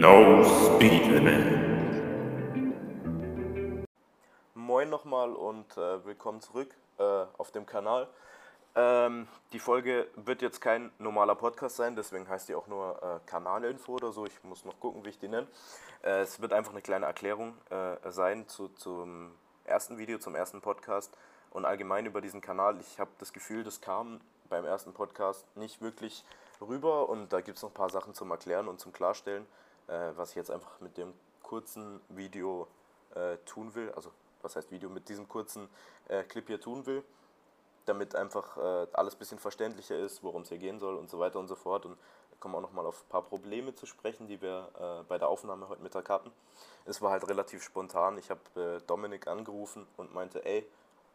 No Speed Limit. Moin nochmal und äh, willkommen zurück äh, auf dem Kanal. Ähm, die Folge wird jetzt kein normaler Podcast sein, deswegen heißt die auch nur äh, Kanalinfo oder so. Ich muss noch gucken, wie ich die nenne. Äh, es wird einfach eine kleine Erklärung äh, sein zu, zum ersten Video, zum ersten Podcast und allgemein über diesen Kanal. Ich habe das Gefühl, das kam beim ersten Podcast nicht wirklich rüber und da gibt es noch ein paar Sachen zum Erklären und zum Klarstellen, äh, was ich jetzt einfach mit dem kurzen Video äh, tun will. Also, was heißt Video? Mit diesem kurzen äh, Clip hier tun will damit einfach äh, alles ein bisschen verständlicher ist, worum es hier gehen soll und so weiter und so fort. Und kommen auch nochmal auf ein paar Probleme zu sprechen, die wir äh, bei der Aufnahme heute Mittag hatten. Es war halt relativ spontan. Ich habe äh, Dominik angerufen und meinte, ey,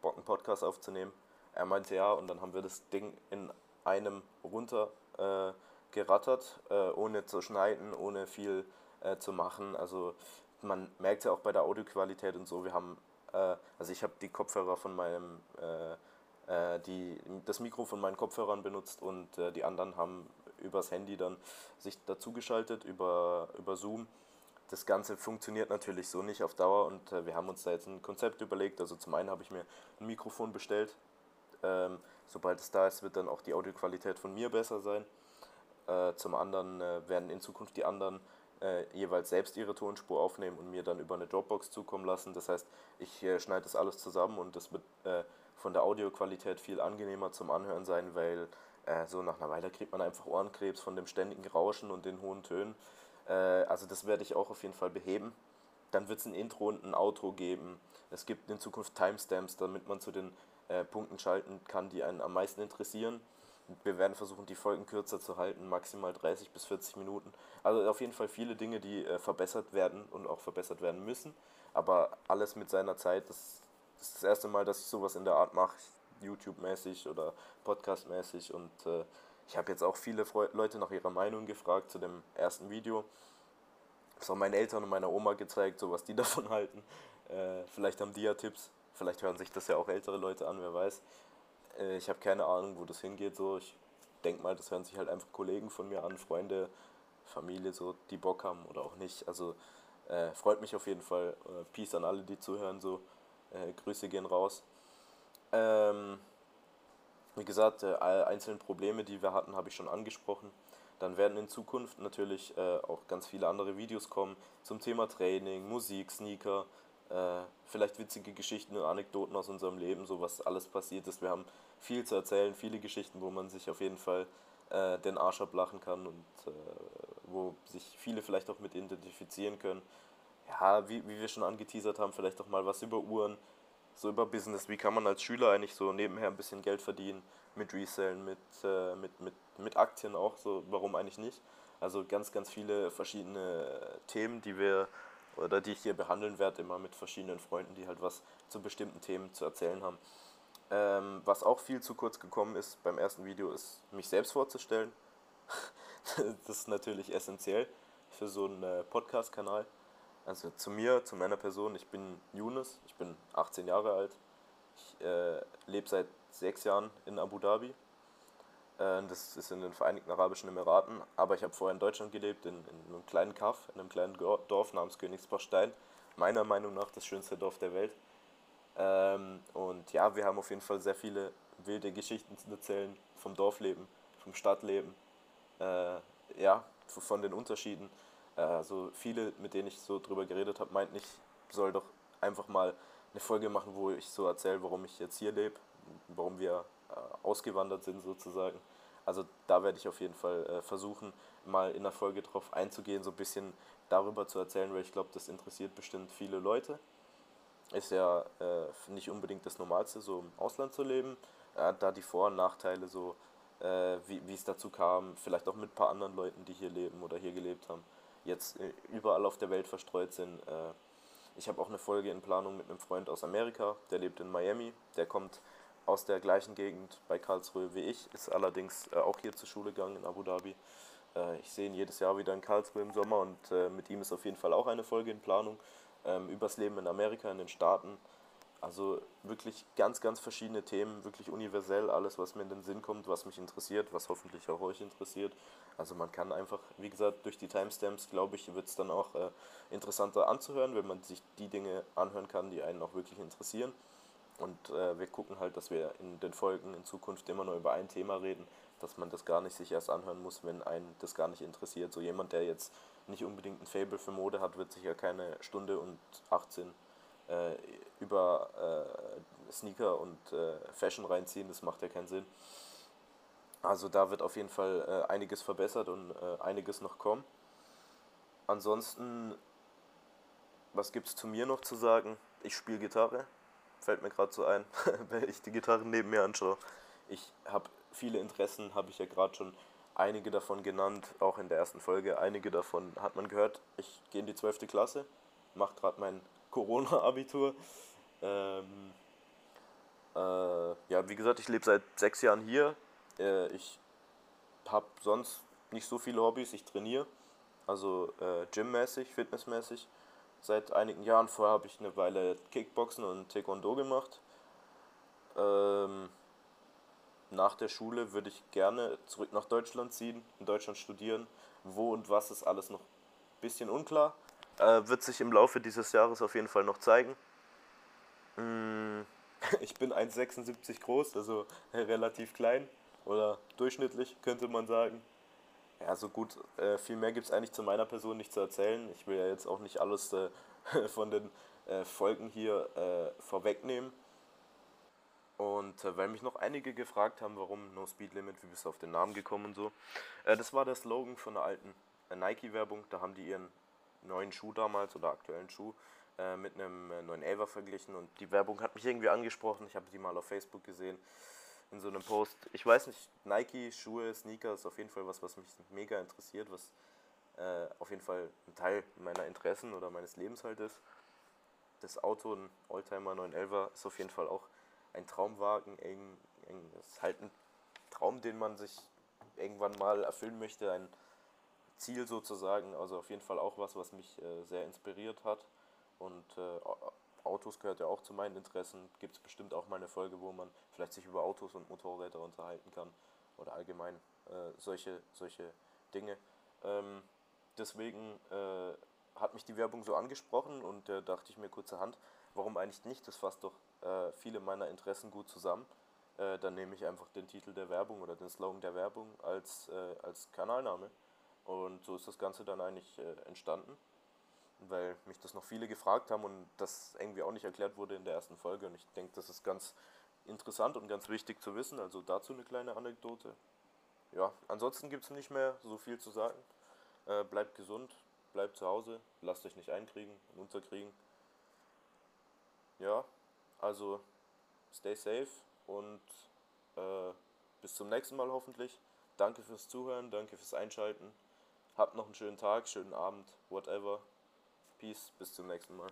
Bock einen Podcast aufzunehmen. Er meinte ja und dann haben wir das Ding in einem runter gerattert, äh, ohne zu schneiden, ohne viel äh, zu machen. Also man merkt ja auch bei der Audioqualität und so, wir haben, also ich habe die Kopfhörer von meinem äh, die, das Mikro von meinen Kopfhörern benutzt und äh, die anderen haben übers Handy dann sich dazugeschaltet über, über Zoom. Das Ganze funktioniert natürlich so nicht auf Dauer und äh, wir haben uns da jetzt ein Konzept überlegt. Also zum einen habe ich mir ein Mikrofon bestellt. Ähm, sobald es da ist, wird dann auch die Audioqualität von mir besser sein. Äh, zum anderen äh, werden in Zukunft die anderen äh, jeweils selbst ihre Tonspur aufnehmen und mir dann über eine Dropbox zukommen lassen. Das heißt, ich schneide das alles zusammen und das wird von der Audioqualität viel angenehmer zum Anhören sein, weil so nach einer Weile kriegt man einfach Ohrenkrebs von dem ständigen Rauschen und den hohen Tönen. Also das werde ich auch auf jeden Fall beheben. Dann wird es ein Intro und ein Outro geben. Es gibt in Zukunft Timestamps, damit man zu den Punkten schalten kann, die einen am meisten interessieren. Wir werden versuchen, die Folgen kürzer zu halten, maximal 30 bis 40 Minuten. Also auf jeden Fall viele Dinge, die äh, verbessert werden und auch verbessert werden müssen. Aber alles mit seiner Zeit, das ist das erste Mal, dass ich sowas in der Art mache, YouTube-mäßig oder Podcast-mäßig. Und äh, ich habe jetzt auch viele Fre Leute nach ihrer Meinung gefragt zu dem ersten Video. Das haben meine Eltern und meiner Oma gezeigt, so was die davon halten. Äh, vielleicht haben die ja Tipps. Vielleicht hören sich das ja auch ältere Leute an, wer weiß. Äh, ich habe keine Ahnung, wo das hingeht. So. Ich denke mal, das hören sich halt einfach Kollegen von mir an, Freunde, Familie, so, die Bock haben oder auch nicht. Also äh, freut mich auf jeden Fall. Äh, Peace an alle, die zuhören. So. Äh, Grüße gehen raus. Ähm, wie gesagt, äh, alle einzelnen Probleme, die wir hatten, habe ich schon angesprochen. Dann werden in Zukunft natürlich äh, auch ganz viele andere Videos kommen zum Thema Training, Musik, Sneaker, äh, vielleicht witzige Geschichten und Anekdoten aus unserem Leben, so was alles passiert ist. Wir haben viel zu erzählen, viele Geschichten, wo man sich auf jeden Fall äh, den Arsch ablachen kann und äh, wo sich viele vielleicht auch mit identifizieren können ja, wie, wie wir schon angeteasert haben, vielleicht auch mal was über Uhren, so über Business. Wie kann man als Schüler eigentlich so nebenher ein bisschen Geld verdienen mit Resellen, mit, äh, mit, mit, mit Aktien auch, so warum eigentlich nicht? Also ganz, ganz viele verschiedene Themen, die wir oder die ich hier behandeln werde, immer mit verschiedenen Freunden, die halt was zu bestimmten Themen zu erzählen haben. Ähm, was auch viel zu kurz gekommen ist beim ersten Video, ist mich selbst vorzustellen. das ist natürlich essentiell für so einen äh, Podcast-Kanal. Also zu mir, zu meiner Person, ich bin Yunus, ich bin 18 Jahre alt. Ich äh, lebe seit sechs Jahren in Abu Dhabi. Äh, das ist in den Vereinigten Arabischen Emiraten, aber ich habe vorher in Deutschland gelebt, in, in einem kleinen Kaff, in einem kleinen Dorf namens Königsbachstein. Meiner Meinung nach das schönste Dorf der Welt. Ähm, und ja, wir haben auf jeden Fall sehr viele wilde Geschichten zu erzählen vom Dorfleben, vom Stadtleben, äh, ja, von den Unterschieden. Also viele, mit denen ich so drüber geredet habe, meinten, ich soll doch einfach mal eine Folge machen, wo ich so erzähle, warum ich jetzt hier lebe, warum wir äh, ausgewandert sind sozusagen. Also da werde ich auf jeden Fall äh, versuchen, mal in der Folge drauf einzugehen, so ein bisschen darüber zu erzählen, weil ich glaube, das interessiert bestimmt viele Leute. Ist ja äh, nicht unbedingt das Normalste, so im Ausland zu leben. Äh, da die Vor- und Nachteile so, äh, wie es dazu kam, vielleicht auch mit ein paar anderen Leuten, die hier leben oder hier gelebt haben jetzt äh, überall auf der Welt verstreut sind. Äh, ich habe auch eine Folge in Planung mit einem Freund aus Amerika, der lebt in Miami, der kommt aus der gleichen Gegend bei Karlsruhe wie ich, ist allerdings äh, auch hier zur Schule gegangen in Abu Dhabi. Ich sehe ihn jedes Jahr wieder in Karlsruhe im Sommer und mit ihm ist auf jeden Fall auch eine Folge in Planung ähm, übers Leben in Amerika, in den Staaten. Also wirklich ganz, ganz verschiedene Themen, wirklich universell, alles, was mir in den Sinn kommt, was mich interessiert, was hoffentlich auch euch interessiert. Also man kann einfach, wie gesagt, durch die Timestamps, glaube ich, wird es dann auch äh, interessanter anzuhören, wenn man sich die Dinge anhören kann, die einen auch wirklich interessieren. Und äh, wir gucken halt, dass wir in den Folgen in Zukunft immer nur über ein Thema reden, dass man das gar nicht sich erst anhören muss, wenn einen das gar nicht interessiert. So jemand, der jetzt nicht unbedingt ein Fable für Mode hat, wird sich ja keine Stunde und 18 äh, über äh, Sneaker und äh, Fashion reinziehen, das macht ja keinen Sinn. Also da wird auf jeden Fall äh, einiges verbessert und äh, einiges noch kommen. Ansonsten, was gibt es zu mir noch zu sagen? Ich spiele Gitarre, fällt mir gerade so ein, wenn ich die Gitarre neben mir anschaue. Ich habe viele Interessen, habe ich ja gerade schon einige davon genannt, auch in der ersten Folge. Einige davon hat man gehört. Ich gehe in die 12. Klasse, mache gerade mein Corona-Abitur. Ähm, äh, ja, wie gesagt, ich lebe seit sechs Jahren hier. Äh, ich habe sonst nicht so viele Hobbys. Ich trainiere, also äh, gymmäßig, fitnessmäßig. Seit einigen Jahren vorher habe ich eine Weile Kickboxen und Taekwondo gemacht. Ähm, nach der Schule würde ich gerne zurück nach Deutschland ziehen, in Deutschland studieren. Wo und was ist alles noch ein bisschen unklar. Äh, wird sich im Laufe dieses Jahres auf jeden Fall noch zeigen. Mm, ich bin 1,76 groß, also relativ klein oder durchschnittlich könnte man sagen. Ja, so gut, äh, viel mehr gibt es eigentlich zu meiner Person nicht zu erzählen. Ich will ja jetzt auch nicht alles äh, von den äh, Folgen hier äh, vorwegnehmen. Und äh, weil mich noch einige gefragt haben, warum No Speed Limit, wie bist du auf den Namen gekommen und so. Äh, das war der Slogan von der alten Nike-Werbung. Da haben die ihren neuen Schuh damals oder aktuellen Schuh mit einem neuen Elva verglichen und die Werbung hat mich irgendwie angesprochen. Ich habe die mal auf Facebook gesehen in so einem Post. Ich weiß nicht, Nike, Schuhe, Sneaker ist auf jeden Fall was, was mich mega interessiert, was äh, auf jeden Fall ein Teil meiner Interessen oder meines Lebens halt ist. Das Auto, ein Oldtimer 911 ist auf jeden Fall auch ein Traumwagen. Das ist halt ein Traum, den man sich irgendwann mal erfüllen möchte, ein Ziel sozusagen. Also auf jeden Fall auch was, was mich äh, sehr inspiriert hat. Und äh, Autos gehört ja auch zu meinen Interessen. Gibt es bestimmt auch mal eine Folge, wo man vielleicht sich über Autos und Motorräder unterhalten kann. Oder allgemein äh, solche, solche Dinge. Ähm, deswegen äh, hat mich die Werbung so angesprochen und äh, dachte ich mir kurzerhand, warum eigentlich nicht? Das fasst doch äh, viele meiner Interessen gut zusammen. dann nehme ich einfach den Titel der Werbung oder den Slogan der Werbung als, als Kanalname. Und so ist das Ganze dann eigentlich äh, entstanden, weil mich das noch viele gefragt haben und das irgendwie auch nicht erklärt wurde in der ersten Folge. Und ich denke, das ist ganz interessant und ganz wichtig zu wissen. Also dazu eine kleine Anekdote. Ja, ansonsten gibt es nicht mehr so viel zu sagen. Äh, bleibt gesund, bleibt zu Hause, lasst euch nicht einkriegen und unterkriegen. Ja, also stay safe und äh, bis zum nächsten Mal hoffentlich. Danke fürs Zuhören, danke fürs Einschalten. Habt noch einen schönen Tag, schönen Abend, whatever. Peace, bis zum nächsten Mal.